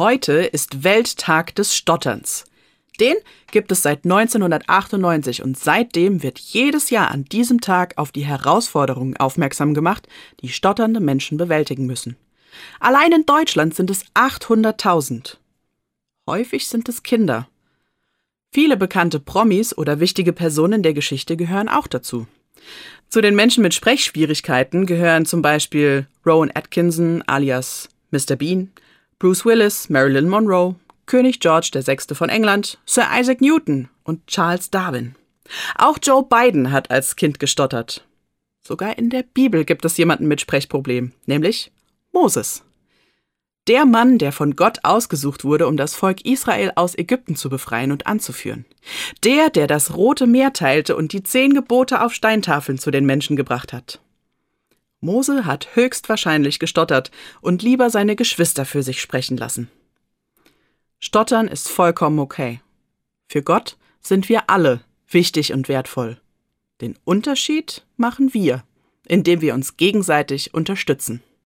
Heute ist Welttag des Stotterns. Den gibt es seit 1998 und seitdem wird jedes Jahr an diesem Tag auf die Herausforderungen aufmerksam gemacht, die stotternde Menschen bewältigen müssen. Allein in Deutschland sind es 800.000. Häufig sind es Kinder. Viele bekannte Promis oder wichtige Personen der Geschichte gehören auch dazu. Zu den Menschen mit Sprechschwierigkeiten gehören zum Beispiel Rowan Atkinson alias Mr. Bean, Bruce Willis, Marilyn Monroe, König George VI. von England, Sir Isaac Newton und Charles Darwin. Auch Joe Biden hat als Kind gestottert. Sogar in der Bibel gibt es jemanden mit Sprechproblem, nämlich Moses. Der Mann, der von Gott ausgesucht wurde, um das Volk Israel aus Ägypten zu befreien und anzuführen. Der, der das Rote Meer teilte und die zehn Gebote auf Steintafeln zu den Menschen gebracht hat. Mose hat höchstwahrscheinlich gestottert und lieber seine Geschwister für sich sprechen lassen. Stottern ist vollkommen okay. Für Gott sind wir alle wichtig und wertvoll. Den Unterschied machen wir, indem wir uns gegenseitig unterstützen.